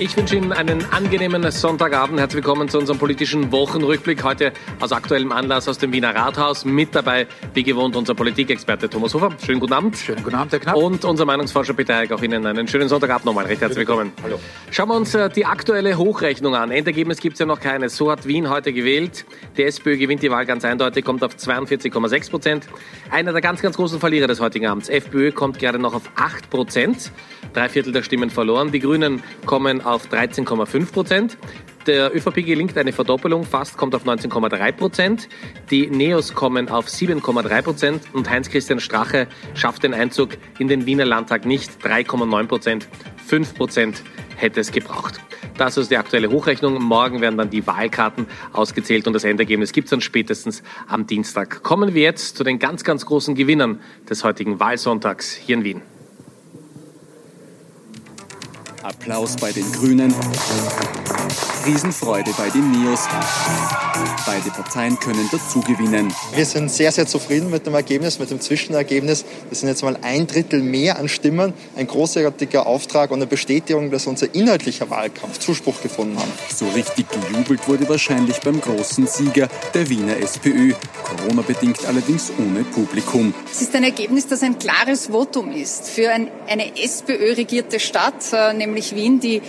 Ich wünsche Ihnen einen angenehmen Sonntagabend. Herzlich willkommen zu unserem politischen Wochenrückblick. Heute aus aktuellem Anlass aus dem Wiener Rathaus. Mit dabei, wie gewohnt, unser Politikexperte Thomas Hofer. Schönen guten Abend. Schönen guten Abend, Herr Knapp. Und unser Meinungsforscher Peter Heik. Auch Ihnen einen schönen Sonntagabend nochmal. Recht herzlich willkommen. Hallo. Schauen wir uns äh, die aktuelle Hochrechnung an. Endergebnis gibt es ja noch keines. So hat Wien heute gewählt. Die SPÖ gewinnt die Wahl ganz eindeutig, kommt auf 42,6 Prozent. Einer der ganz, ganz großen Verlierer des heutigen Abends. FPÖ kommt gerade noch auf 8 Prozent. Drei Viertel der Stimmen verloren. Die Grünen kommen auf 13,5 Prozent. Der ÖVP gelingt eine Verdoppelung, fast kommt auf 19,3 Prozent. Die Neos kommen auf 7,3 Prozent und Heinz-Christian Strache schafft den Einzug in den Wiener Landtag nicht. 3,9 Prozent, 5 Prozent hätte es gebraucht. Das ist die aktuelle Hochrechnung. Morgen werden dann die Wahlkarten ausgezählt und das Endergebnis gibt es dann spätestens am Dienstag. Kommen wir jetzt zu den ganz, ganz großen Gewinnern des heutigen Wahlsonntags hier in Wien. Applaus bei den Grünen. Riesenfreude bei den Neos. Beide Parteien können dazugewinnen. Wir sind sehr, sehr zufrieden mit dem Ergebnis, mit dem Zwischenergebnis. Das sind jetzt mal ein Drittel mehr an Stimmen, ein großartiger Auftrag und eine Bestätigung, dass unser inhaltlicher Wahlkampf Zuspruch gefunden hat. So richtig gejubelt wurde wahrscheinlich beim großen Sieger der Wiener SPÖ. Corona-bedingt allerdings ohne Publikum. Es ist ein Ergebnis, das ein klares Votum ist für ein, eine SPÖ-regierte Stadt, äh, nämlich Wien, die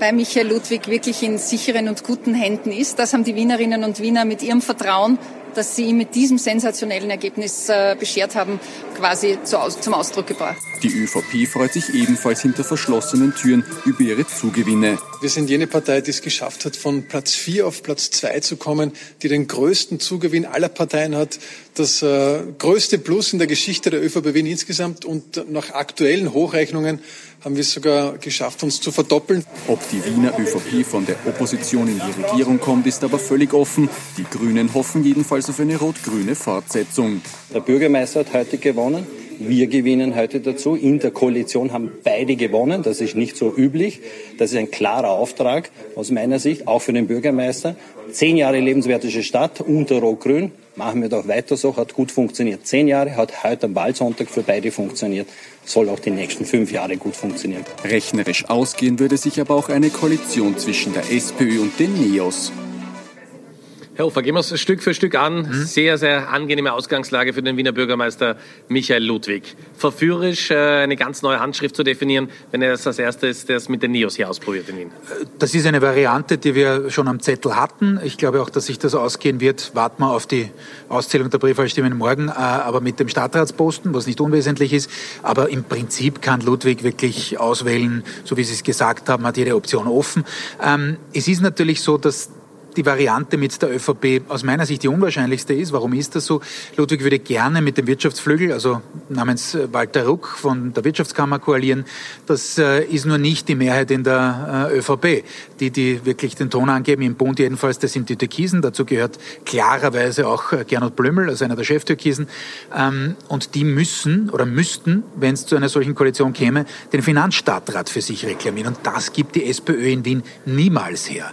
bei Michael Ludwig wirklich in sicheren und guten Händen ist. Das haben die Wienerinnen und Wiener mit ihrem Vertrauen, das sie ihm mit diesem sensationellen Ergebnis äh, beschert haben, quasi zu, zum Ausdruck gebracht. Die ÖVP freut sich ebenfalls hinter verschlossenen Türen über ihre Zugewinne. Wir sind jene Partei, die es geschafft hat, von Platz 4 auf Platz 2 zu kommen, die den größten Zugewinn aller Parteien hat, das äh, größte Plus in der Geschichte der ÖVP Wien insgesamt und nach aktuellen Hochrechnungen haben wir es sogar geschafft, uns zu verdoppeln. Ob die Wiener ÖVP von der Opposition in die Regierung kommt, ist aber völlig offen. Die Grünen hoffen jedenfalls auf eine rot-grüne Fortsetzung. Der Bürgermeister hat heute gewonnen. Wir gewinnen heute dazu. In der Koalition haben beide gewonnen. Das ist nicht so üblich. Das ist ein klarer Auftrag aus meiner Sicht, auch für den Bürgermeister. Zehn Jahre lebenswerteste Stadt unter Rot-Grün. Machen wir doch weiter so. Hat gut funktioniert. Zehn Jahre hat heute am Wahlsonntag für beide funktioniert. Soll auch die nächsten fünf Jahre gut funktionieren. Rechnerisch ausgehen würde sich aber auch eine Koalition zwischen der SPÖ und den Neos. Herr Hofer, gehen wir es Stück für Stück an. Mhm. Sehr, sehr angenehme Ausgangslage für den Wiener Bürgermeister Michael Ludwig. Verführerisch, äh, eine ganz neue Handschrift zu definieren, wenn er es als erstes das mit den Neos hier ausprobiert in Wien. Das ist eine Variante, die wir schon am Zettel hatten. Ich glaube auch, dass sich das ausgehen wird. Warten wir auf die Auszählung der Briefwahlstimmen morgen, äh, aber mit dem Stadtratsposten, was nicht unwesentlich ist. Aber im Prinzip kann Ludwig wirklich auswählen, so wie Sie es gesagt haben, hat jede Option offen. Ähm, es ist natürlich so, dass die Variante mit der ÖVP aus meiner Sicht die unwahrscheinlichste ist. Warum ist das so? Ludwig würde gerne mit dem Wirtschaftsflügel, also namens äh, Walter Ruck von der Wirtschaftskammer koalieren. Das äh, ist nur nicht die Mehrheit in der äh, ÖVP. Die, die wirklich den Ton angeben, im Bund jedenfalls, das sind die Türkisen. Dazu gehört klarerweise auch Gernot Blümel, also einer der Cheftürkisen. Ähm, und die müssen oder müssten, wenn es zu einer solchen Koalition käme, den Finanzstadtrat für sich reklamieren. Und das gibt die SPÖ in Wien niemals her.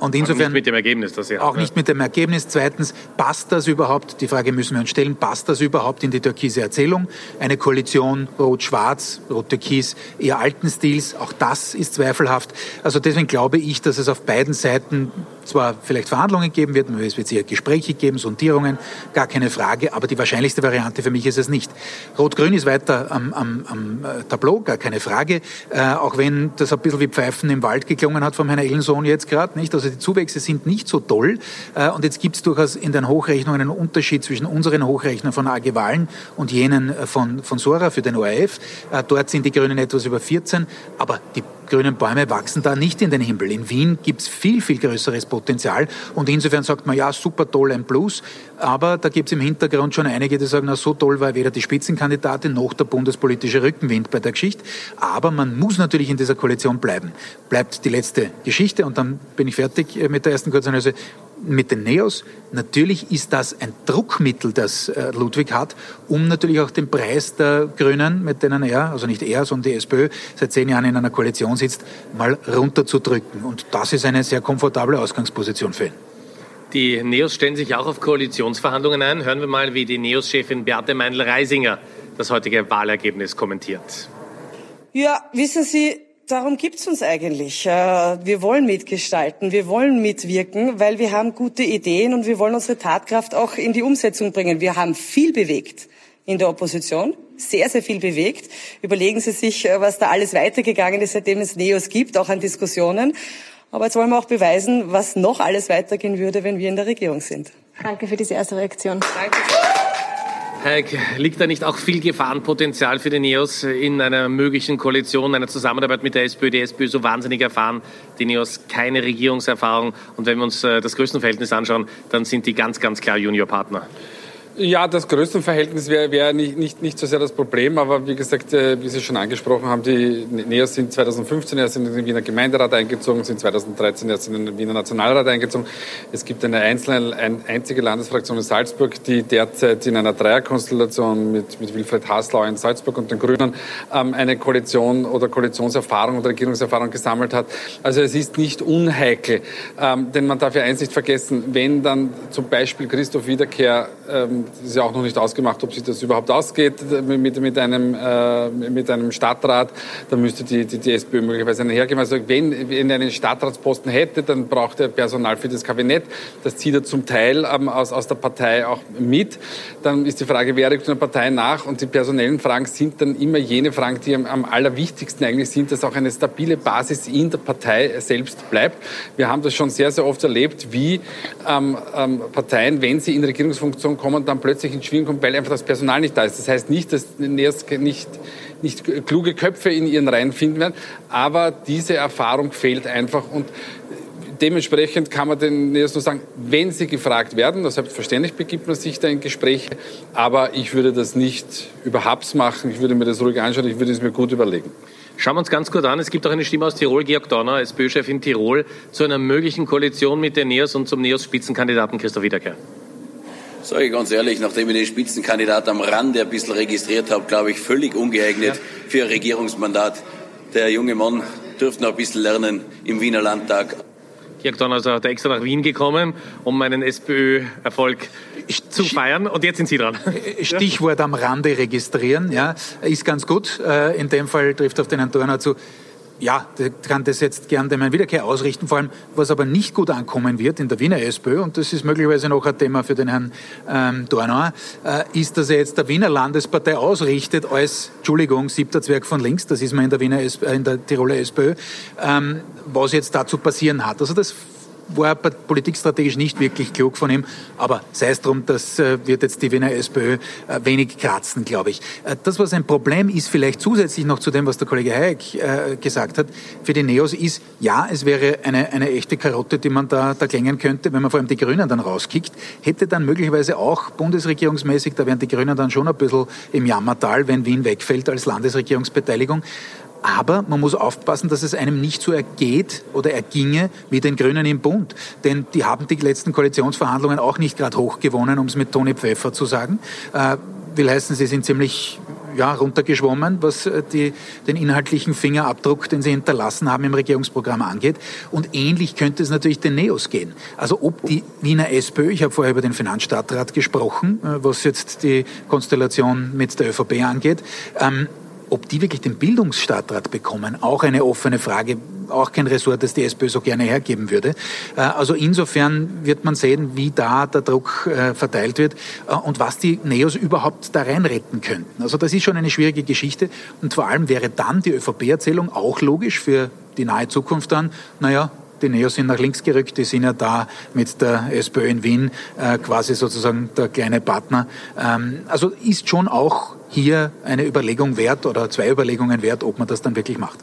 Und insofern mit dem Ergebnis, das Sie haben. Auch nicht mit dem Ergebnis. Zweitens, passt das überhaupt? Die Frage müssen wir uns stellen. Passt das überhaupt in die türkise Erzählung? Eine Koalition Rot-Schwarz, Rot-Türkis, eher alten Stils. Auch das ist zweifelhaft. Also deswegen glaube ich, dass es auf beiden Seiten zwar vielleicht Verhandlungen geben wird, es wird sicher Gespräche geben, Sondierungen, gar keine Frage, aber die wahrscheinlichste Variante für mich ist es nicht. Rot-Grün ist weiter am, am, am äh, Tableau, gar keine Frage, äh, auch wenn das ein bisschen wie Pfeifen im Wald geklungen hat vom Herrn Ellensohn jetzt gerade, nicht? Also die Zuwächse sind nicht so toll äh, und jetzt gibt es durchaus in den Hochrechnungen einen Unterschied zwischen unseren Hochrechnern von AG Wahlen und jenen äh, von, von Sora für den ORF. Äh, dort sind die Grünen etwas über 14, aber die grünen Bäume wachsen da nicht in den Himmel. In Wien gibt es viel, viel größeres Potenzial. Und insofern sagt man, ja, super toll, ein Plus, aber da gibt es im Hintergrund schon einige, die sagen, na, so toll war weder die Spitzenkandidatin noch der bundespolitische Rückenwind bei der Geschichte, aber man muss natürlich in dieser Koalition bleiben. Bleibt die letzte Geschichte und dann bin ich fertig äh, mit der ersten Kurzanalyse mit den Neos. Natürlich ist das ein Druckmittel, das äh, Ludwig hat, um natürlich auch den Preis der Grünen, mit denen er, also nicht er, sondern die SPÖ, seit zehn Jahren in einer Koalition sitzt, mal runterzudrücken. Und das ist eine sehr komfortable Ausgangsposition für ihn. Die Neos stellen sich auch auf Koalitionsverhandlungen ein. Hören wir mal, wie die Neos-Chefin Beate Meinl-Reisinger das heutige Wahlergebnis kommentiert. Ja, wissen Sie, darum gibt's uns eigentlich. Äh, wir wollen mitgestalten, wir wollen mitwirken, weil wir haben gute Ideen und wir wollen unsere Tatkraft auch in die Umsetzung bringen. Wir haben viel bewegt in der Opposition, sehr, sehr viel bewegt. Überlegen Sie sich, äh, was da alles weitergegangen ist, seitdem es NEOS gibt, auch an Diskussionen. Aber jetzt wollen wir auch beweisen, was noch alles weitergehen würde, wenn wir in der Regierung sind. Danke für diese erste Reaktion. Danke. Heik, liegt da nicht auch viel Gefahrenpotenzial für die NEOS in einer möglichen Koalition, einer Zusammenarbeit mit der SPÖ? Die SPÖ so wahnsinnig erfahren, die NEOS keine Regierungserfahrung. Und wenn wir uns äh, das Größenverhältnis anschauen, dann sind die ganz, ganz klar Juniorpartner. Ja, das Größenverhältnis wäre wär nicht, nicht, nicht so sehr das Problem, aber wie gesagt, äh, wie Sie schon angesprochen haben, die NEOS sind 2015 erst in den Wiener Gemeinderat eingezogen, sind 2013 erst in den Wiener Nationalrat eingezogen. Es gibt eine einzelne, eine einzige Landesfraktion in Salzburg, die derzeit in einer Dreierkonstellation mit, mit Wilfried Haslau in Salzburg und den Grünen ähm, eine Koalition oder Koalitionserfahrung oder Regierungserfahrung gesammelt hat. Also es ist nicht unheikel, ähm, denn man darf ja eins nicht vergessen, wenn dann zum Beispiel Christoph Wiederkehr ähm, ist ja auch noch nicht ausgemacht, ob sich das überhaupt ausgeht mit, mit, einem, äh, mit einem Stadtrat. Da müsste die, die, die SPÖ möglicherweise einen hergeben. Also wenn, wenn er einen Stadtratsposten hätte, dann braucht er Personal für das Kabinett. Das zieht er zum Teil ähm, aus, aus der Partei auch mit. Dann ist die Frage, wer rückt einer Partei nach? Und die personellen Fragen sind dann immer jene Fragen, die am, am allerwichtigsten eigentlich sind, dass auch eine stabile Basis in der Partei selbst bleibt. Wir haben das schon sehr, sehr oft erlebt, wie ähm, ähm, Parteien, wenn sie in Regierungsfunktion kommen, dann plötzlich ins Schwingen kommt, weil einfach das Personal nicht da ist. Das heißt nicht, dass NEOS nicht, nicht kluge Köpfe in ihren Reihen finden werden, aber diese Erfahrung fehlt einfach und dementsprechend kann man den NEOS nur sagen, wenn sie gefragt werden, das selbstverständlich begibt man sich da in Gespräche, aber ich würde das nicht über Hubs machen, ich würde mir das ruhig anschauen, ich würde es mir gut überlegen. Schauen wir uns ganz kurz an. Es gibt auch eine Stimme aus Tirol, Georg Donner, SPÖ-Chef in Tirol, zu einer möglichen Koalition mit den NEOS und zum NEOS-Spitzenkandidaten Christoph Wiederkehr. Sage ich ganz ehrlich, nachdem ich den Spitzenkandidat am Rande ein bisschen registriert habe, glaube ich, völlig ungeeignet ja. für ein Regierungsmandat. Der junge Mann dürfte noch ein bisschen lernen im Wiener Landtag. Jörg Donner ist also extra nach Wien gekommen, um einen SPÖ-Erfolg zu feiern. Und jetzt sind Sie dran. Stichwort am Rande registrieren, ja, ist ganz gut. Äh, in dem Fall trifft auf den Herrn Donner zu ja, kann das jetzt gern dem Herrn Wiederkehr ausrichten. Vor allem, was aber nicht gut ankommen wird in der Wiener SPÖ, und das ist möglicherweise noch ein Thema für den Herrn ähm, Dornauer, äh, ist, dass er jetzt der Wiener Landespartei ausrichtet als, Entschuldigung, siebter Zwerg von links, das ist man in der Wiener, äh, in der Tiroler SPÖ, ähm, was jetzt dazu passieren hat. Also das war politikstrategisch nicht wirklich klug von ihm, aber sei es drum, das äh, wird jetzt die Wiener SPÖ äh, wenig kratzen, glaube ich. Äh, das, was ein Problem ist, vielleicht zusätzlich noch zu dem, was der Kollege Hayek gesagt hat, für die Neos ist, ja, es wäre eine, eine echte Karotte, die man da, da klängen könnte, wenn man vor allem die Grünen dann rauskickt, hätte dann möglicherweise auch bundesregierungsmäßig, da wären die Grünen dann schon ein bisschen im Jammertal, wenn Wien wegfällt als Landesregierungsbeteiligung. Aber man muss aufpassen, dass es einem nicht so ergeht oder erginge wie den Grünen im Bund. Denn die haben die letzten Koalitionsverhandlungen auch nicht gerade hoch gewonnen, um es mit Toni Pfeffer zu sagen. Äh, will heißen, sie sind ziemlich ja, runtergeschwommen, was äh, die, den inhaltlichen Fingerabdruck, den sie hinterlassen haben im Regierungsprogramm angeht. Und ähnlich könnte es natürlich den Neos gehen. Also ob die Wiener SPÖ, ich habe vorher über den Finanzstadtrat gesprochen, äh, was jetzt die Konstellation mit der ÖVP angeht, ähm, ob die wirklich den Bildungsstadtrat bekommen, auch eine offene Frage, auch kein Ressort, das die SPÖ so gerne hergeben würde. Äh, also insofern wird man sehen, wie da der Druck äh, verteilt wird äh, und was die Neos überhaupt da rein retten könnten. Also das ist schon eine schwierige Geschichte und vor allem wäre dann die ÖVP-Erzählung auch logisch für die nahe Zukunft dann, naja, die Neos sind nach links gerückt, die sind ja da mit der SPÖ in Wien äh, quasi sozusagen der kleine Partner. Ähm, also ist schon auch hier eine Überlegung wert oder zwei Überlegungen wert, ob man das dann wirklich macht.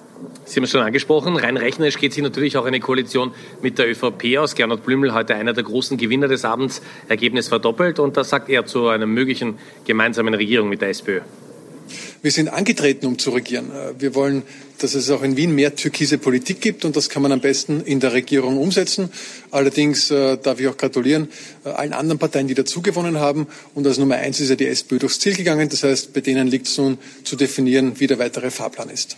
Sie haben es schon angesprochen, rein rechnerisch geht sich natürlich auch eine Koalition mit der ÖVP aus. Gernot Blümel, heute einer der großen Gewinner des Abends, Ergebnis verdoppelt und das sagt er zu einer möglichen gemeinsamen Regierung mit der SPÖ. Wir sind angetreten, um zu regieren. Wir wollen, dass es auch in Wien mehr türkise Politik gibt und das kann man am besten in der Regierung umsetzen. Allerdings äh, darf ich auch gratulieren äh, allen anderen Parteien, die dazugewonnen haben. Und als Nummer eins ist ja die SPÖ durchs Ziel gegangen. Das heißt, bei denen liegt es nun zu definieren, wie der weitere Fahrplan ist.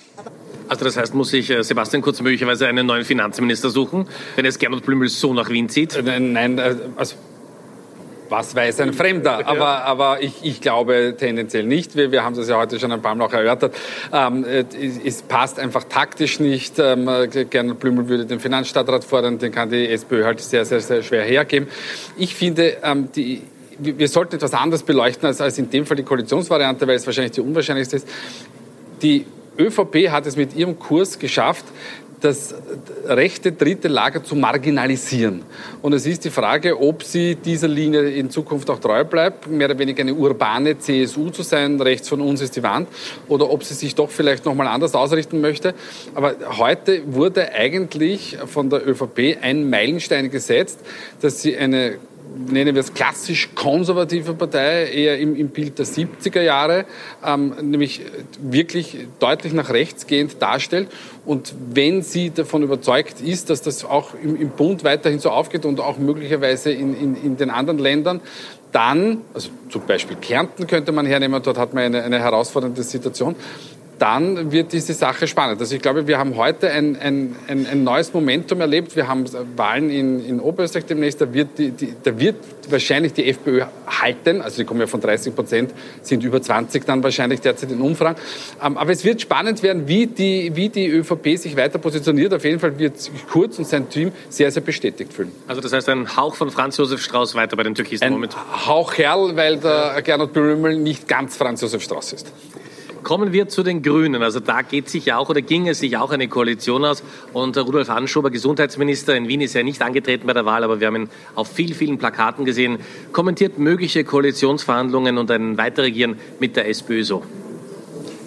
Also das heißt, muss sich äh, Sebastian Kurz möglicherweise einen neuen Finanzminister suchen, wenn es Gernot Blümel so nach Wien zieht? Nein, nein also was weiß ein Fremder? Aber, aber ich, ich glaube tendenziell nicht. Wir, wir haben das ja heute schon ein paar Mal auch erörtert. Ähm, es, es, passt einfach taktisch nicht. Ähm, Gernot Blümel würde den Finanzstadtrat fordern, den kann die SPÖ halt sehr, sehr, sehr schwer hergeben. Ich finde, ähm, die, wir sollten etwas anders beleuchten als, als in dem Fall die Koalitionsvariante, weil es wahrscheinlich die unwahrscheinlichste ist. Die ÖVP hat es mit ihrem Kurs geschafft, das rechte dritte Lager zu marginalisieren. Und es ist die Frage, ob sie dieser Linie in Zukunft auch treu bleibt, mehr oder weniger eine urbane CSU zu sein, rechts von uns ist die Wand, oder ob sie sich doch vielleicht nochmal anders ausrichten möchte. Aber heute wurde eigentlich von der ÖVP ein Meilenstein gesetzt, dass sie eine nennen wir es klassisch konservative Partei, eher im, im Bild der 70er Jahre, ähm, nämlich wirklich deutlich nach rechts gehend darstellt. Und wenn sie davon überzeugt ist, dass das auch im, im Bund weiterhin so aufgeht und auch möglicherweise in, in, in den anderen Ländern, dann, also zum Beispiel Kärnten könnte man hernehmen, dort hat man eine, eine herausfordernde Situation, dann wird diese Sache spannend. Also ich glaube, wir haben heute ein, ein, ein, ein neues Momentum erlebt. Wir haben Wahlen in, in Oberösterreich demnächst. Da wird, die, die, da wird wahrscheinlich die FPÖ halten. Also die kommen ja von 30 Prozent, sind über 20 dann wahrscheinlich derzeit in Umfragen. Ähm, aber es wird spannend werden, wie die, wie die ÖVP sich weiter positioniert. Auf jeden Fall wird Kurz und sein Team sehr, sehr bestätigt fühlen. Also das heißt ein Hauch von Franz Josef Strauß weiter bei den Türkisen ein Moment. Hauch Herrl, weil der Gernot Blümel nicht ganz Franz Josef Strauß ist. Kommen wir zu den Grünen. Also da geht sich ja auch oder ging es sich auch eine Koalition aus. Und Rudolf Anschober, Gesundheitsminister in Wien, ist ja nicht angetreten bei der Wahl, aber wir haben ihn auf vielen, vielen Plakaten gesehen, kommentiert mögliche Koalitionsverhandlungen und ein Weiterregieren mit der SPÖ so.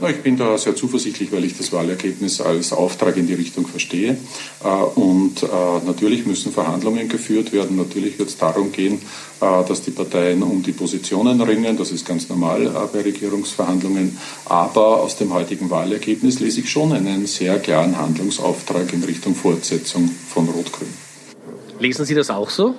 Ich bin da sehr zuversichtlich, weil ich das Wahlergebnis als Auftrag in die Richtung verstehe. Äh, und äh, natürlich müssen Verhandlungen geführt werden. Natürlich wird es darum gehen, äh, dass die Parteien um die Positionen ringen. Das ist ganz normal bei Regierungsverhandlungen. Aber aus dem heutigen Wahlergebnis lese ich schon einen sehr klaren Handlungsauftrag in Richtung Fortsetzung von Rot-Grün. Lesen Sie das auch so?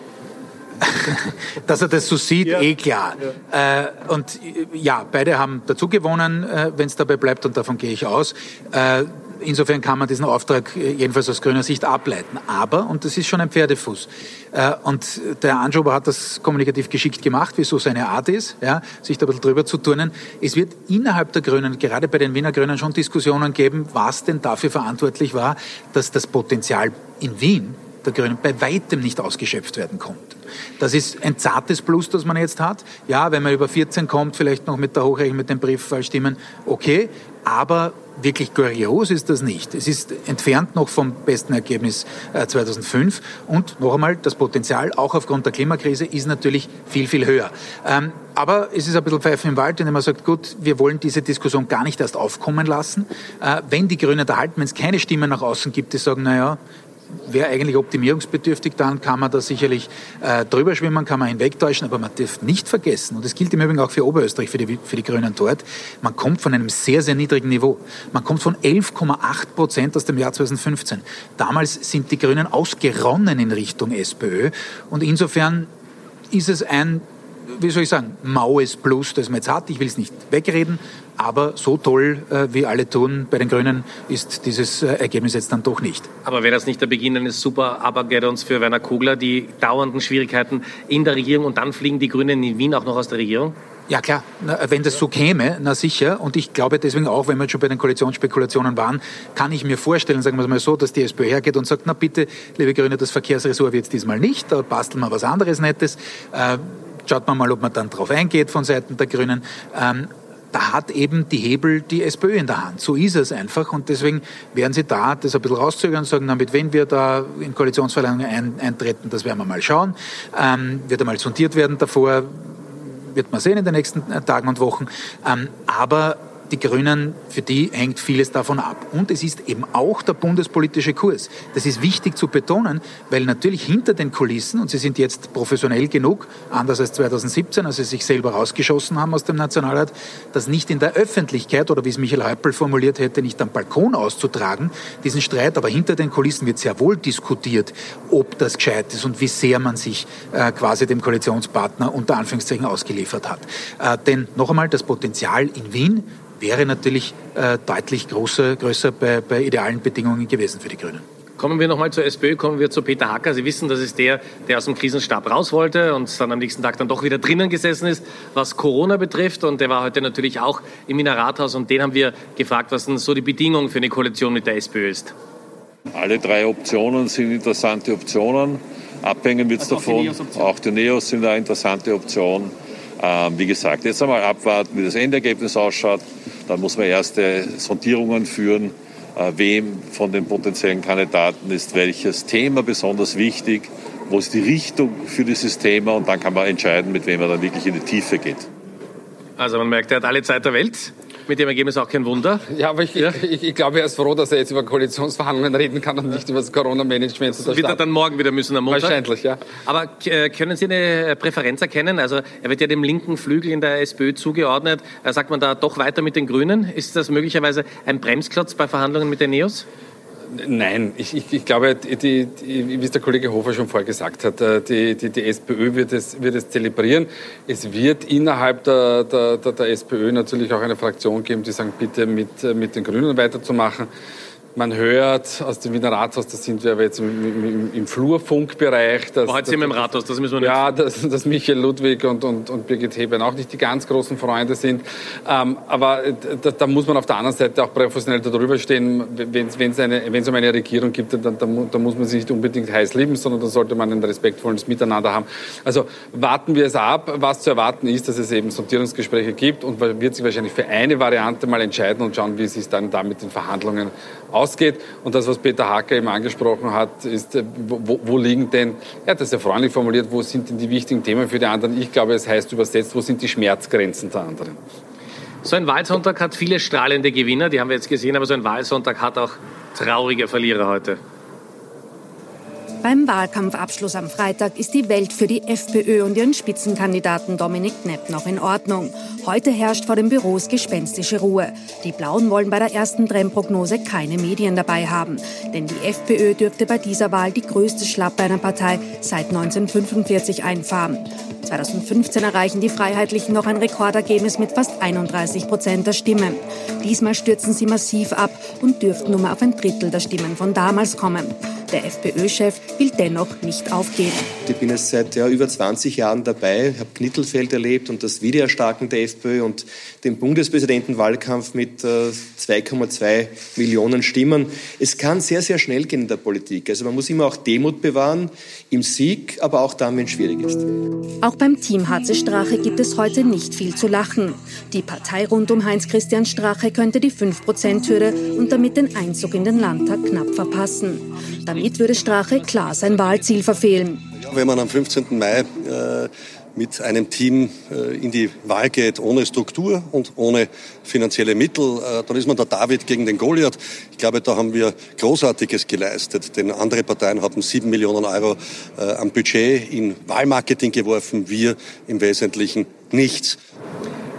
Dass er das so sieht, ja. eh klar. Ja. Äh, und ja, beide haben dazu gewonnen, äh, wenn es dabei bleibt, und davon gehe ich aus. Äh, insofern kann man diesen Auftrag äh, jedenfalls aus grüner Sicht ableiten. Aber, und das ist schon ein Pferdefuß, äh, und der Anschober hat das kommunikativ geschickt gemacht, wie so seine Art ist, ja, sich da ein bisschen drüber zu turnen. Es wird innerhalb der Grünen, gerade bei den Wiener Grünen, schon Diskussionen geben, was denn dafür verantwortlich war, dass das Potenzial in Wien der Grünen bei weitem nicht ausgeschöpft werden konnte. Das ist ein zartes Plus, das man jetzt hat. Ja, wenn man über 14 kommt, vielleicht noch mit der Hochrechnung, mit den Briefwahlstimmen, okay. Aber wirklich kurios ist das nicht. Es ist entfernt noch vom besten Ergebnis 2005. Äh, Und noch einmal, das Potenzial, auch aufgrund der Klimakrise, ist natürlich viel, viel höher. Ähm, aber es ist ein bisschen Pfeifen im Wald, indem man sagt, gut, wir wollen diese Diskussion gar nicht erst aufkommen lassen. Äh, wenn die Grünen da halten, wenn es keine Stimmen nach außen gibt, die sagen, naja, wäre eigentlich optimierungsbedürftig, dann kann man da sicherlich äh, drüber schwimmen, kann man hinwegtäuschen, aber man darf nicht vergessen, und das gilt im Übrigen auch für Oberösterreich, für die, für die Grünen dort, man kommt von einem sehr, sehr niedrigen Niveau. Man kommt von 11,8 Prozent aus dem Jahr 2015. Damals sind die Grünen ausgeronnen in Richtung SPÖ und insofern ist es ein wie soll ich sagen, maues Plus, das man jetzt hat. Ich will es nicht wegreden, aber so toll, äh, wie alle tun bei den Grünen, ist dieses äh, Ergebnis jetzt dann doch nicht. Aber wäre das nicht der Beginn eines super Abergedons für Werner Kugler, die dauernden Schwierigkeiten in der Regierung und dann fliegen die Grünen in Wien auch noch aus der Regierung? Ja klar, wenn das so käme, na sicher. Und ich glaube deswegen auch, wenn wir schon bei den Koalitionsspekulationen waren, kann ich mir vorstellen, sagen wir es mal so, dass die SPÖ hergeht und sagt, na bitte, liebe Grüne, das Verkehrsressort wird diesmal nicht, da basteln wir was anderes Nettes. Äh, schaut man mal, ob man dann darauf eingeht von Seiten der Grünen. Ähm, da hat eben die Hebel die SPÖ in der Hand. So ist es einfach. Und deswegen werden sie da das ein bisschen rauszögern und sagen, damit wenn wir da in Koalitionsverhandlungen ein, eintreten, das werden wir mal schauen. Ähm, wird einmal sondiert werden davor, wird man sehen in den nächsten Tagen und Wochen. Ähm, aber die Grünen, für die hängt vieles davon ab. Und es ist eben auch der bundespolitische Kurs. Das ist wichtig zu betonen, weil natürlich hinter den Kulissen, und sie sind jetzt professionell genug, anders als 2017, als sie sich selber rausgeschossen haben aus dem Nationalrat, das nicht in der Öffentlichkeit oder wie es Michael Häupl formuliert hätte, nicht am Balkon auszutragen, diesen Streit. Aber hinter den Kulissen wird sehr wohl diskutiert, ob das gescheit ist und wie sehr man sich äh, quasi dem Koalitionspartner unter Anführungszeichen ausgeliefert hat. Äh, denn noch einmal, das Potenzial in Wien wäre natürlich äh, deutlich großer, größer bei, bei idealen Bedingungen gewesen für die Grünen. Kommen wir nochmal zur SPÖ, kommen wir zu Peter Hacker. Sie wissen, das ist der, der aus dem Krisenstab raus wollte und dann am nächsten Tag dann doch wieder drinnen gesessen ist, was Corona betrifft. Und der war heute natürlich auch im Wiener Rathaus und den haben wir gefragt, was denn so die Bedingung für eine Koalition mit der SPÖ ist. Alle drei Optionen sind interessante Optionen. Abhängen wird es also davon. Auch die Neos sind eine interessante Option. Ähm, wie gesagt, jetzt einmal abwarten, wie das Endergebnis ausschaut. Dann muss man erste Sondierungen führen, äh, wem von den potenziellen Kandidaten ist welches Thema besonders wichtig, wo ist die Richtung für dieses Thema und dann kann man entscheiden, mit wem man dann wirklich in die Tiefe geht. Also man merkt, er hat alle Zeit der Welt mit dem Ergebnis auch kein Wunder. Ja, aber ich, ja. ich, ich, glaube, er ist froh, dass er jetzt über Koalitionsverhandlungen reden kann und nicht über das Corona-Management. Das wird er dann morgen wieder müssen am Montag? Wahrscheinlich, ja. Aber äh, können Sie eine Präferenz erkennen? Also er wird ja dem linken Flügel in der SPÖ zugeordnet. Äh, sagt man da doch weiter mit den Grünen? Ist das möglicherweise ein Bremsklotz bei Verhandlungen mit den Neos? Nein, ich, ich, ich glaube, die, die, wie es der Kollege Hofer schon vorher gesagt hat, äh, die, die, die SPÖ wird es, wird es zelebrieren. Es wird innerhalb der, der, der, der SPÖ natürlich auch eine Fraktion geben, die sagen, bitte mit, mit den Grünen weiterzumachen. Man hört aus dem Wiener Rathaus, da sind wir aber jetzt im, im, im Flurfunkbereich. Dass, heute sind wir im Rathaus, das müssen wir nicht. Ja, dass, dass Michael Ludwig und, und, und Birgit Heben auch nicht die ganz großen Freunde sind. Ähm, aber da, da, muss man auf der anderen Seite auch professionell darüber stehen. Wenn es um eine Regierung gibt, dann, dann, dann, muss man sich nicht unbedingt heiß lieben, sondern da sollte man ein respektvolles Miteinander haben. Also warten wir es ab. Was zu erwarten ist, dass es eben Sondierungsgespräche gibt und man wird sich wahrscheinlich für eine Variante mal entscheiden und schauen, wie es sich dann da mit den Verhandlungen ausgeht. Und das, was Peter Hacker eben angesprochen hat, ist, äh, wo, wo liegen denn, ja, das ist ja freundlich formuliert, wo sind denn die wichtigen Themen für die anderen? Ich glaube, es heißt übersetzt, wo sind die Schmerzgrenzen der anderen? So ein Wahlsonntag hat viele strahlende Gewinner, die haben wir jetzt gesehen, aber so ein Wahlsonntag hat auch traurige Verlierer heute. Beim Wahlkampfabschluss am Freitag ist die Welt für die FPÖ und ihren Spitzenkandidaten Dominik Knepp noch in Ordnung. Heute herrscht vor den Büros gespenstische Ruhe. Die Blauen wollen bei der ersten Trendprognose keine Medien dabei haben. Denn die FPÖ dürfte bei dieser Wahl die größte Schlappe einer Partei seit 1945 einfahren. 2015 erreichen die Freiheitlichen noch ein Rekordergebnis mit fast 31 Prozent der Stimmen. Diesmal stürzen sie massiv ab und dürften nur mal auf ein Drittel der Stimmen von damals kommen. Der FPÖ-Chef will dennoch nicht aufgeben. Ich bin jetzt seit ja, über 20 Jahren dabei, habe Knittelfeld erlebt und das Wiedererstarken der FPÖ und den Bundespräsidentenwahlkampf mit äh, 2,2 Millionen Stimmen. Es kann sehr, sehr schnell gehen in der Politik. Also man muss immer auch Demut bewahren im Sieg, aber auch dann, wenn es schwierig ist. Auch beim Team Harze Strache gibt es heute nicht viel zu lachen. Die Partei rund um Heinz-Christian Strache könnte die 5-Prozent-Hürde und damit den Einzug in den Landtag knapp verpassen. Damit würde Strache klar sein Wahlziel verfehlen. Wenn man am 15. Mai äh, mit einem Team äh, in die Wahl geht, ohne Struktur und ohne finanzielle Mittel, äh, dann ist man der David gegen den Goliath. Ich glaube, da haben wir Großartiges geleistet, denn andere Parteien haben sieben Millionen Euro äh, am Budget in Wahlmarketing geworfen, wir im Wesentlichen nichts.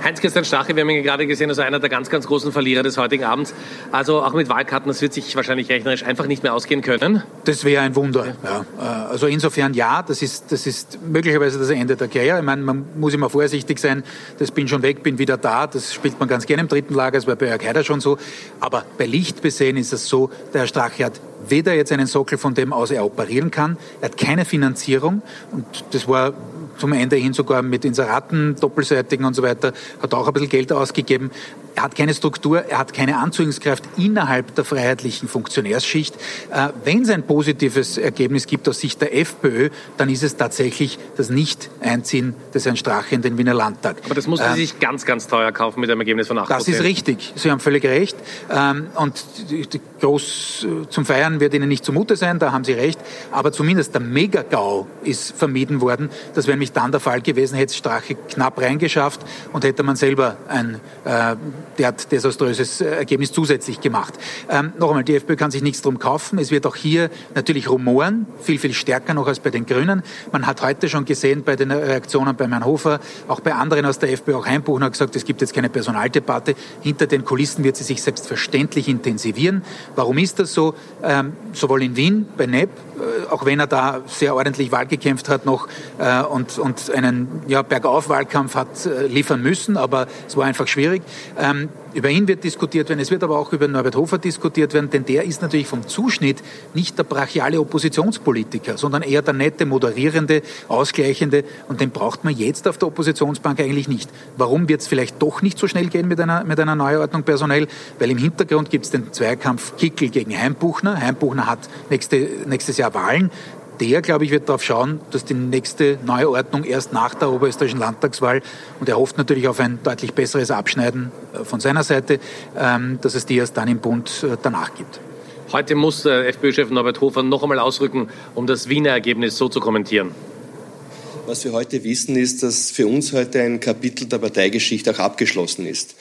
Heinz-Christian Strache, wir haben ihn gerade gesehen, also einer der ganz, ganz großen Verlierer des heutigen Abends. Also auch mit Wahlkarten, das wird sich wahrscheinlich rechnerisch einfach nicht mehr ausgehen können. Das wäre ein Wunder. Ja. Äh, also insofern ja, das ist, das ist möglicherweise das Ende der Karriere. Ich meine, man muss immer vorsichtig sein. Das bin schon weg, bin wieder da. Das spielt man ganz gerne im dritten Lager. Das war bei Jörg Haider schon so. Aber bei Licht besehen ist es so, der Herr Strache hat weder jetzt einen Sockel, von dem aus er operieren kann. Er hat keine Finanzierung. Und das war zum Ende hin sogar mit Inseraten, doppelseitigen und so weiter, hat auch ein bisschen Geld ausgegeben. Er hat keine Struktur, er hat keine Anzugskraft innerhalb der freiheitlichen Funktionärsschicht. Äh, wenn es ein positives Ergebnis gibt aus Sicht der FPÖ, dann ist es tatsächlich das Nicht-Einziehen des Herrn Strache in den Wiener Landtag. Aber das musste äh, sich ganz, ganz teuer kaufen mit einem Ergebnis von 8 Das ist richtig. Sie haben völlig recht. Ähm, und groß äh, zum Feiern wird Ihnen nicht zumute sein, da haben Sie recht. Aber zumindest der Megagau ist vermieden worden. Das wäre nämlich dann der Fall gewesen, hätte Strache knapp reingeschafft und hätte man selber ein äh, derart desaströses Ergebnis zusätzlich gemacht. Ähm, noch einmal, die FPÖ kann sich nichts drum kaufen. Es wird auch hier natürlich rumoren, viel, viel stärker noch als bei den Grünen. Man hat heute schon gesehen bei den Reaktionen bei Herrn Hofer, auch bei anderen aus der FPÖ, auch Heimbuchen hat gesagt, es gibt jetzt keine Personaldebatte. Hinter den Kulissen wird sie sich selbstverständlich intensivieren. Warum ist das so? Ähm, sowohl in Wien bei NEP, äh, auch wenn er da sehr ordentlich Wahl gekämpft hat noch äh, und, und einen ja, Bergauf-Wahlkampf hat äh, liefern müssen, aber es war einfach schwierig. Ähm, über ihn wird diskutiert werden, es wird aber auch über Norbert Hofer diskutiert werden, denn der ist natürlich vom Zuschnitt nicht der brachiale Oppositionspolitiker, sondern eher der nette, moderierende, ausgleichende und den braucht man jetzt auf der Oppositionsbank eigentlich nicht. Warum wird es vielleicht doch nicht so schnell gehen mit einer, mit einer Neuordnung personell? Weil im Hintergrund gibt es den Zweikampf Kickel gegen Heimbuchner. Heimbuchner hat nächste, nächstes Jahr Wahlen der, glaube ich, wird darauf schauen, dass die nächste Neuordnung erst nach der oberösterreichischen Landtagswahl und er hofft natürlich auf ein deutlich besseres Abschneiden äh, von seiner Seite, ähm, dass es die erst dann im Bund äh, danach gibt. Heute muss der FPÖ-Chef Norbert Hofer noch einmal ausrücken, um das Wiener Ergebnis so zu kommentieren. Was wir heute wissen, ist, dass für uns heute ein Kapitel der Parteigeschichte auch abgeschlossen ist.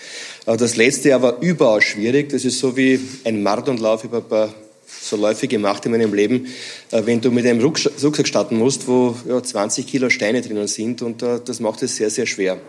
Das letzte Jahr war überaus schwierig. Das ist so wie ein Marathonlauf über ein paar so Läufe gemacht in meinem Leben, äh, wenn du mit einem Rucksack starten musst, wo ja, 20 Kilo Steine drinnen sind und äh, das macht es sehr, sehr schwer.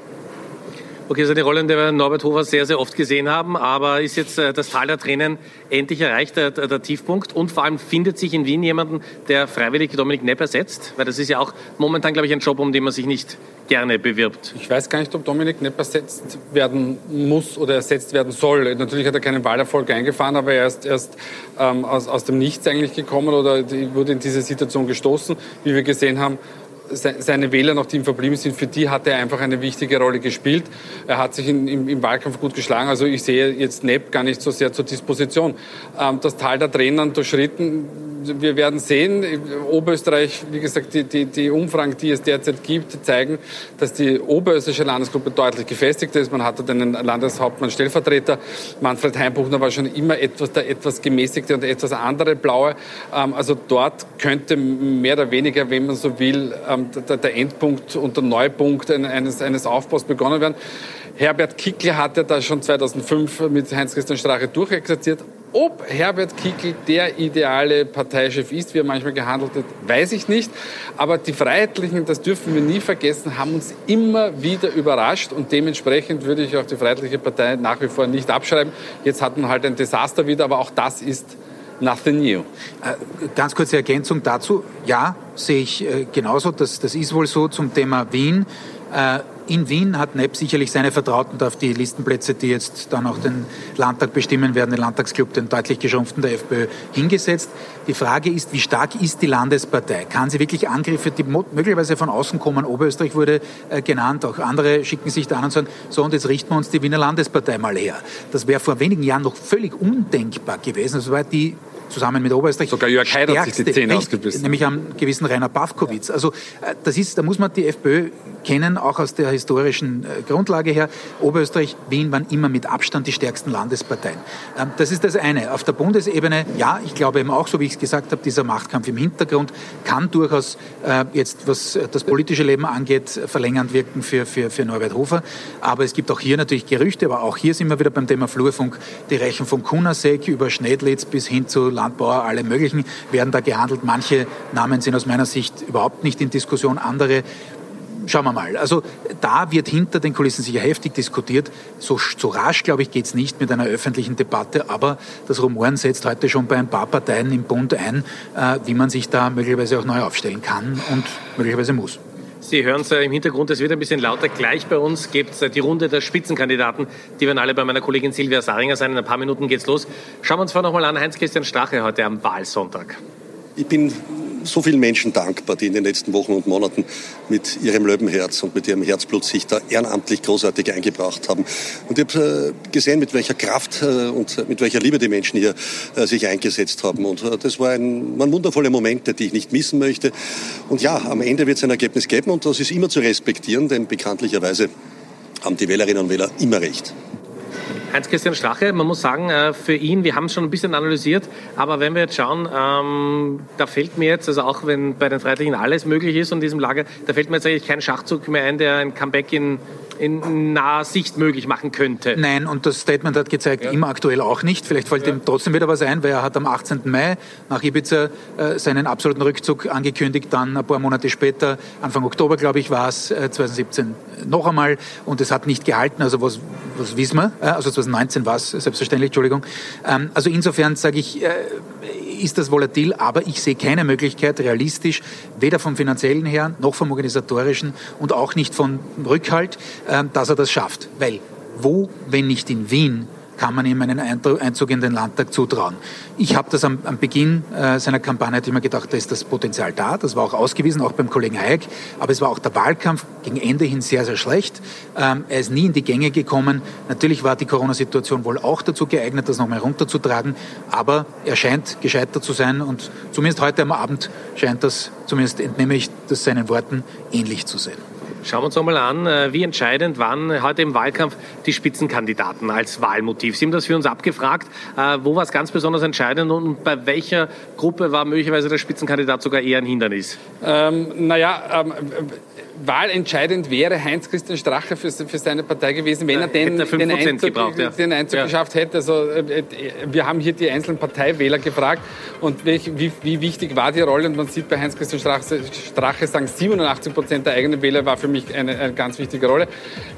Okay, das ist eine Rolle, in der wir Norbert Hofer sehr, sehr oft gesehen haben, aber ist jetzt äh, das Tal der Tränen endlich erreicht, der, der, Tiefpunkt? Und vor allem findet sich in Wien jemanden, der freiwillig Dominik Nepp ersetzt? Weil das ist ja auch momentan, glaube ich, ein Job, um den man sich nicht gerne bewirbt. Ich weiß gar nicht, ob Dominik Nepp ersetzt werden muss oder ersetzt werden soll. Natürlich hat er keinen Wahlerfolg eingefahren, aber er ist erst ähm, aus, aus dem Nichts eigentlich gekommen oder wurde in diese Situation gestoßen, wie wir gesehen haben seine Wähler noch, die ihm verblieben sind, für die hat er einfach eine wichtige Rolle gespielt. Er hat sich in, im, im, Wahlkampf gut geschlagen. Also ich sehe jetzt Nepp gar nicht so sehr zur Disposition. Ähm, das Tal der Tränen durchschritten wir werden sehen. Oberösterreich, wie gesagt, die, die, die Umfragen, die es derzeit gibt, zeigen, dass die oberösterreichische Landesgruppe deutlich gefestigt ist. Man hatte den Landeshauptmann Stellvertreter. Manfred Heimbuchner war schon immer etwas der etwas gemäßigte und etwas andere Blaue. Ähm, also dort könnte mehr oder weniger, wenn man so will, ähm, der Endpunkt und der Neupunkt eines, eines Aufbaus begonnen werden. Herbert Kickl hatte da schon 2005 mit Heinz-Christian Strache durchexerziert. Ob Herbert Kickl der ideale Parteichef ist, wie er manchmal gehandelt hat, weiß ich nicht. Aber die Freiheitlichen, das dürfen wir nie vergessen, haben uns immer wieder überrascht und dementsprechend würde ich auch die Freiheitliche Partei nach wie vor nicht abschreiben. Jetzt hat man halt ein Desaster wieder, aber auch das ist nothing new. Äh, ganz kurze Ergänzung dazu. Ja, sehe ich äh, genauso. Das, das ist wohl so zum Thema Wien. In Wien hat Nepp sicherlich seine Vertrauten auf die Listenplätze, die jetzt dann auch den Landtag bestimmen werden, den Landtagsclub, den deutlich geschrumpften der FPÖ, hingesetzt. Die Frage ist, wie stark ist die Landespartei? Kann sie wirklich Angriffe, die möglicherweise von außen kommen? Oberösterreich wurde äh, genannt, auch andere schicken sich da an und sagen, so und jetzt richten wir uns die Wiener Landespartei mal her. Das wäre vor wenigen Jahren noch völlig undenkbar gewesen. Das war die zusammen mit Oberösterreich. Sogar Jörg Haider hat sich die Zähne ausgebissen. Nämlich am gewissen Rainer Pawkowitz. Also äh, das ist, da muss man die FPÖ kennen, auch aus der historischen äh, Grundlage her. Oberösterreich, Wien waren immer mit Abstand die stärksten Landesparteien. Ähm, das ist das eine. Auf der Bundesebene, ja, ich glaube eben auch, so wie ich es gesagt habe, dieser Machtkampf im Hintergrund kann durchaus äh, jetzt, was das politische Leben angeht, verlängernd wirken für, für, für Norbert Hofer. Aber es gibt auch hier natürlich Gerüchte, aber auch hier sind wir wieder beim Thema Flurfunk. Die reichen von Kunasek über Schnedlitz bis hin zu Landbauer, alle möglichen werden da gehandelt. Manche Namen sind aus meiner Sicht überhaupt nicht in Diskussion, andere schauen wir mal. Also da wird hinter den Kulissen sicher heftig diskutiert. So, so rasch, glaube ich, geht es nicht mit einer öffentlichen Debatte, aber das Rumoren setzt heute schon bei ein paar Parteien im Bund ein, äh, wie man sich da möglicherweise auch neu aufstellen kann und möglicherweise muss. Sie hören es im Hintergrund, es wird ein bisschen lauter. Gleich bei uns gibt es die Runde der Spitzenkandidaten. Die werden alle bei meiner Kollegin Silvia Saringer sein. In ein paar Minuten geht's los. Schauen wir uns vorher nochmal an Heinz-Christian Strache heute am Wahlsonntag. Ich bin so vielen Menschen dankbar, die in den letzten Wochen und Monaten mit ihrem Löwenherz und mit ihrem Herzblut sich da ehrenamtlich großartig eingebracht haben. Und ich habe äh, gesehen, mit welcher Kraft äh, und mit welcher Liebe die Menschen hier äh, sich eingesetzt haben. Und das waren wundervolle Momente, die ich nicht missen möchte. Und ja, am Ende wird es ein Ergebnis geben und das ist immer zu respektieren, denn bekanntlicherweise haben die Wählerinnen und Wähler immer recht. Heinz-Christian Strache, man muss sagen, äh, für ihn, wir haben es schon ein bisschen analysiert, aber wenn wir jetzt schauen, ähm, da fällt mir jetzt, also auch wenn bei den Freiheitlichen alles möglich ist in diesem Lager, da fällt mir jetzt eigentlich kein Schachzug mehr ein, der ein Comeback in in naher Sicht möglich machen könnte. Nein, und das Statement hat gezeigt, ja. ihm aktuell auch nicht. Vielleicht fällt ja. ihm trotzdem wieder was ein, weil er hat am 18. Mai nach Ibiza äh, seinen absoluten Rückzug angekündigt, dann ein paar Monate später, Anfang Oktober, glaube ich, war es, äh, 2017 noch einmal und es hat nicht gehalten. Also was, was wissen wir? Äh, also 2019 war es selbstverständlich, Entschuldigung. Ähm, also insofern sage ich, äh, ist das volatil, aber ich sehe keine Möglichkeit realistisch, weder vom finanziellen her noch vom organisatorischen und auch nicht vom Rückhalt, ähm, dass er das schafft. Weil wo, wenn nicht in Wien, kann man ihm einen Einzug in den Landtag zutrauen. Ich habe das am, am Beginn äh, seiner Kampagne immer gedacht, da ist das Potenzial da. Das war auch ausgewiesen, auch beim Kollegen Hayek. Aber es war auch der Wahlkampf gegen Ende hin sehr, sehr schlecht. Ähm, er ist nie in die Gänge gekommen. Natürlich war die Corona-Situation wohl auch dazu geeignet, das nochmal runterzutragen. Aber er scheint gescheitert zu sein und zumindest heute am Abend scheint das, zumindest entnehme ich das seinen Worten, ähnlich zu sein. Schauen wir uns nochmal an, äh, wie entscheidend waren heute im Wahlkampf die Spitzenkandidaten als Wahlmotiv. Sie haben das für uns abgefragt. Äh, wo war es ganz besonders entscheidend und bei welcher Gruppe war möglicherweise der Spitzenkandidat sogar eher ein Hindernis? Ähm, naja, ähm, wahlentscheidend wäre Heinz-Christian Strache für, für, seine Partei gewesen, wenn er den, den Einzug, gebraucht, ja. den Einzug ja. geschafft hätte. Also, äh, wir haben hier die einzelnen Parteiwähler gefragt und welch, wie, wie, wichtig war die Rolle. Und man sieht bei Heinz-Christian Strache, Strache sagen 87 Prozent der eigenen Wähler war für mich eine, eine ganz wichtige Rolle.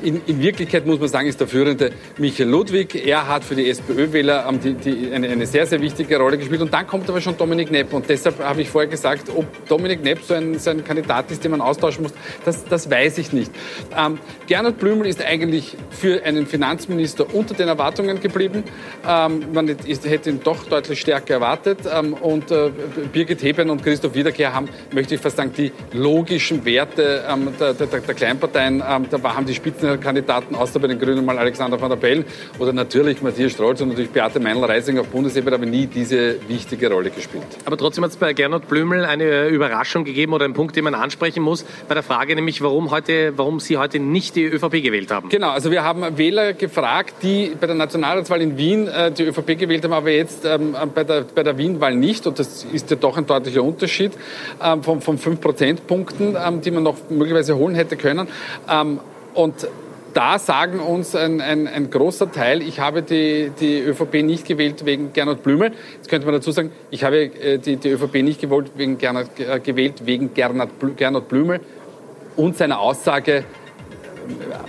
In, in, Wirklichkeit muss man sagen, ist der führende Michael Ludwig. Er hat für die SPÖ-Wähler die, eine, eine, sehr, sehr wichtige Rolle gespielt. Und dann kommt aber schon Dominik Nepp. Und deshalb habe ich vorher gesagt, ob Dominik Nepp so ein, so ein Kandidat ist, den man austauschen muss, das, das weiß ich nicht. Ähm, Gernot Blümel ist eigentlich für einen Finanzminister unter den Erwartungen geblieben. Ähm, man hätte ihn doch deutlich stärker erwartet. Ähm, und äh, Birgit Heben und Christoph Wiederkehr haben, möchte ich fast sagen, die logischen Werte ähm, der, der, der, Kleinparteien. Ähm, da haben die Spitzenkandidaten, außer bei den Grünen mal Alexander van der Bellen oder natürlich Matthias Strolz und natürlich Beate Meinl-Reising auf Bundesebene, aber nie diese wichtige Rolle gespielt. Aber trotzdem hat es bei Gernot Blümel eine Überraschung gegeben oder einen Punkt, den man ansprechen muss, bei der Frage nämlich, warum heute, warum Sie heute nicht die ÖVP gewählt haben. Genau, also wir haben Wähler gefragt, die bei der Nationalratswahl in Wien äh, die ÖVP gewählt haben, aber jetzt ähm, bei der, bei der Wien-Wahl nicht. Und das ist ja doch ein deutlicher Unterschied ähm, von, von fünf Prozentpunkten, ähm, die man noch möglicherweise holen hätte können. Ähm, und da sagen uns ein, ein, ein, großer Teil, ich habe die, die ÖVP nicht gewählt wegen Gernot Blümel. Jetzt könnte man dazu sagen, ich habe äh, die, die ÖVP nicht gewählt wegen Gernot, äh, gewählt wegen Gernot Blümel und seiner Aussage,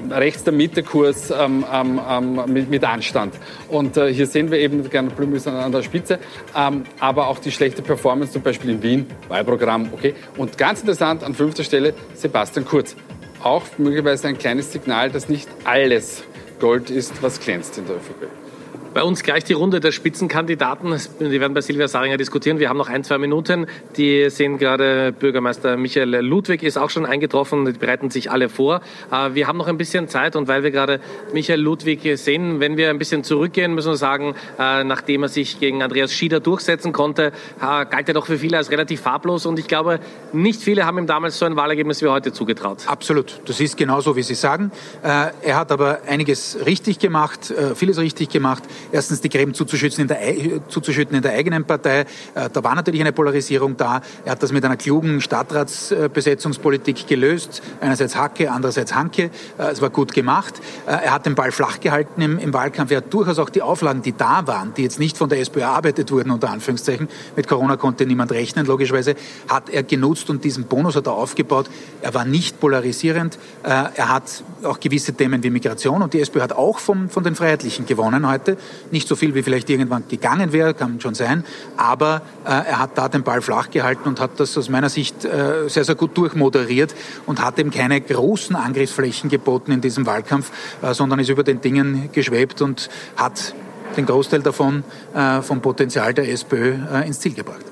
rechts der Mitte-Kurs ähm, ähm, ähm, mit, mit, Anstand. Und äh, hier sehen wir eben, Gernot Blüm ist an, der Spitze, ähm, aber auch die schlechte Performance zum Beispiel in Wien, Wahlprogramm, okay. Und ganz interessant, an fünfter Stelle Sebastian Kurz. Auch möglicherweise ein kleines Signal, dass nicht alles Gold ist, was glänzt in der ÖVP. Bei uns gleich die Runde der Spitzenkandidaten. Die werden bei Silvia Saringer diskutieren. Wir haben noch ein, zwei Minuten. Die sehen gerade, Bürgermeister Michael Ludwig ist auch schon eingetroffen. Die bereiten sich alle vor. Äh, wir haben noch ein bisschen Zeit und weil wir gerade Michael Ludwig sehen, wenn wir ein bisschen zurückgehen, müssen wir sagen, äh, nachdem er sich gegen Andreas Schieder durchsetzen konnte, äh, galt er doch für viele als relativ farblos und ich glaube, nicht viele haben ihm damals so ein Wahlergebnis wie heute zugetraut. Absolut. Das ist genauso, wie Sie sagen. Er hat aber einiges richtig gemacht, vieles richtig gemacht erstens die Gräben zuzuschütten in der, zuzuschütten in der eigenen Partei. Äh, da war natürlich eine Polarisierung da. Er hat das mit einer klugen Stadtratsbesetzungspolitik gelöst. Einerseits Hacke, andererseits Hanke. Äh, es war gut gemacht. Äh, er hat den Ball flach gehalten im, im Wahlkampf. Er hat durchaus auch die Auflagen, die da waren, die jetzt nicht von der SPÖ erarbeitet wurden, unter Anführungszeichen, mit Corona konnte niemand rechnen, logischerweise, hat er genutzt und diesen Bonus hat er aufgebaut. Er war nicht polarisierend. Er hat auch gewisse Themen wie Migration und die SPÖ hat auch vom, von den Freiheitlichen gewonnen heute. Nicht so viel, wie vielleicht irgendwann gegangen wäre, kann schon sein. Aber äh, er hat da den Ball flach gehalten und hat das aus meiner Sicht äh, sehr, sehr gut durchmoderiert und hat eben keine großen Angriffsflächen geboten in diesem Wahlkampf, äh, sondern ist über den Dingen geschwebt und hat den Großteil davon äh, vom Potenzial der SPÖ äh, ins Ziel gebracht.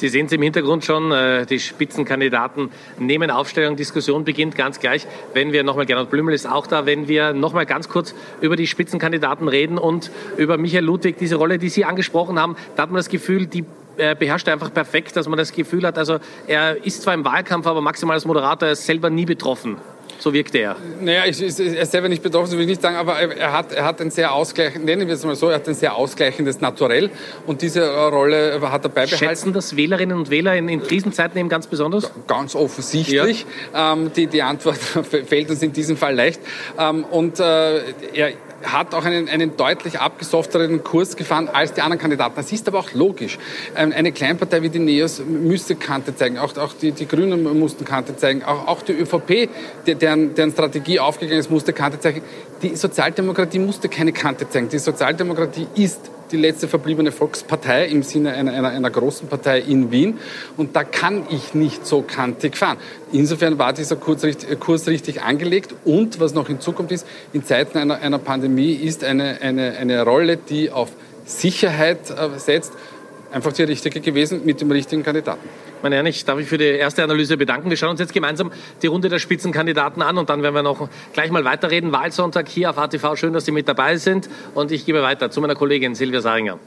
Sie sehen es im Hintergrund schon, äh, die Spitzenkandidaten nehmen Aufstellung, Diskussion beginnt ganz gleich. Wenn wir nochmal, Gernot Blümel ist auch da, wenn wir nochmal ganz kurz über die Spitzenkandidaten reden und über Michael Ludwig, diese Rolle, die Sie angesprochen haben, da hat man das Gefühl, die beherrscht er einfach perfekt, dass man das Gefühl hat, also er ist zwar im Wahlkampf, aber maximal als Moderator, er ist selber nie betroffen. So wirkt er. Naja, ich, ich, er ist selber nicht betroffen, will ich nicht sagen, aber er hat, er hat ein sehr ausgleichendes, nennen wir es mal so, er hat ein sehr ausgleichendes Naturell und diese Rolle hat er beibehalten. Schätzen das Wählerinnen und Wähler in, in Krisenzeiten eben ganz besonders? Ganz offensichtlich. Ja. Ähm, die, die Antwort fällt uns in diesem Fall leicht. Ähm, und äh, er hat auch einen, einen deutlich abgesofteren Kurs gefahren als die anderen Kandidaten. Das ist aber auch logisch. Ähm, eine Kleinpartei wie die NEOS müsste Kante zeigen. Auch, auch die, die Grünen mussten Kante zeigen. Auch, auch die ÖVP, deren, deren Strategie aufgegangen ist, musste Kante zeigen. Die Sozialdemokratie musste keine Kante zeigen. Die Sozialdemokratie ist die letzte verbliebene Volkspartei im Sinne einer, einer, einer großen Partei in Wien. Und da kann ich nicht so kantig fahren. Insofern war dieser Kurs richtig, Kurs richtig angelegt. Und was noch hinzukommt ist, in Zeiten einer, einer Pandemie ist eine, eine, eine Rolle, die auf Sicherheit äh, setzt, einfach die richtige gewesen mit dem richtigen Kandidaten. Meine Herren, ich darf mich für die erste Analyse bedanken. Wir schauen uns jetzt gemeinsam die Runde der Spitzenkandidaten an und dann werden wir noch gleich mal weiterreden. Wahlsonntag hier auf ATV. Schön, dass Sie mit dabei sind. Und ich gebe weiter zu meiner Kollegin Silvia Saringer.